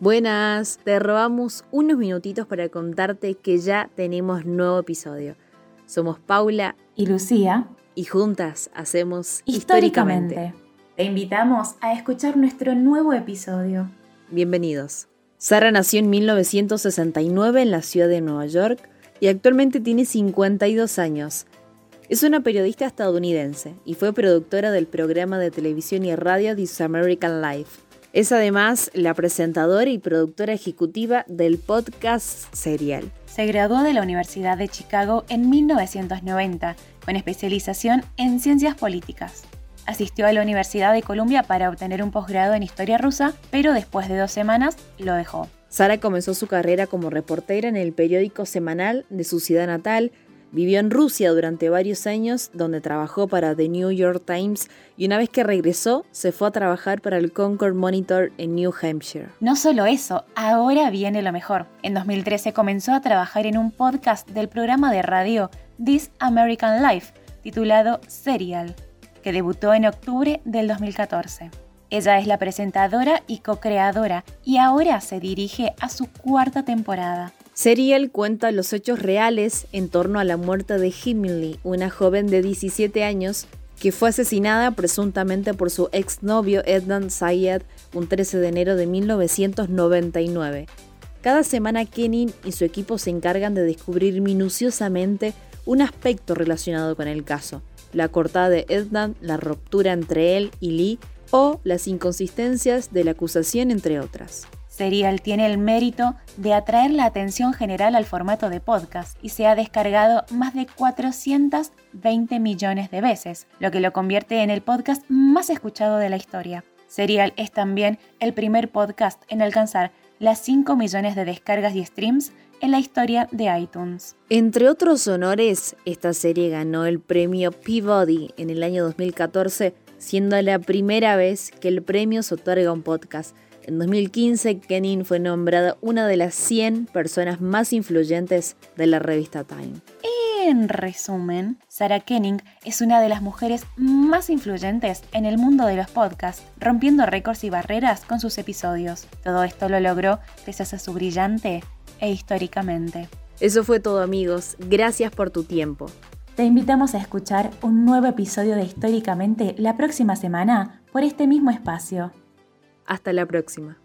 Buenas, te robamos unos minutitos para contarte que ya tenemos nuevo episodio. Somos Paula y Lucía y juntas hacemos históricamente. históricamente. Te invitamos a escuchar nuestro nuevo episodio. Bienvenidos. Sara nació en 1969 en la ciudad de Nueva York y actualmente tiene 52 años. Es una periodista estadounidense y fue productora del programa de televisión y radio This American Life es además la presentadora y productora ejecutiva del podcast Serial. Se graduó de la Universidad de Chicago en 1990 con especialización en ciencias políticas. Asistió a la Universidad de Columbia para obtener un posgrado en historia rusa, pero después de dos semanas lo dejó. Sara comenzó su carrera como reportera en el periódico semanal de su ciudad natal, Vivió en Rusia durante varios años, donde trabajó para The New York Times y una vez que regresó, se fue a trabajar para el Concord Monitor en New Hampshire. No solo eso, ahora viene lo mejor. En 2013 comenzó a trabajar en un podcast del programa de radio This American Life, titulado Serial, que debutó en octubre del 2014. Ella es la presentadora y co-creadora y ahora se dirige a su cuarta temporada. Serial cuenta los hechos reales en torno a la muerte de Himley, una joven de 17 años que fue asesinada presuntamente por su exnovio Ednan Sayed un 13 de enero de 1999. Cada semana Kenin y su equipo se encargan de descubrir minuciosamente un aspecto relacionado con el caso, la cortada de Ednan, la ruptura entre él y Lee o las inconsistencias de la acusación entre otras. Serial tiene el mérito de atraer la atención general al formato de podcast y se ha descargado más de 420 millones de veces, lo que lo convierte en el podcast más escuchado de la historia. Serial es también el primer podcast en alcanzar las 5 millones de descargas y streams en la historia de iTunes. Entre otros honores, esta serie ganó el premio Peabody en el año 2014, siendo la primera vez que el premio se otorga a un podcast en 2015, Kenin fue nombrada una de las 100 personas más influyentes de la revista Time. En resumen, Sarah Kenning es una de las mujeres más influyentes en el mundo de los podcasts, rompiendo récords y barreras con sus episodios. Todo esto lo logró gracias a su brillante e históricamente. Eso fue todo amigos, gracias por tu tiempo. Te invitamos a escuchar un nuevo episodio de Históricamente la próxima semana por este mismo espacio. Hasta la próxima.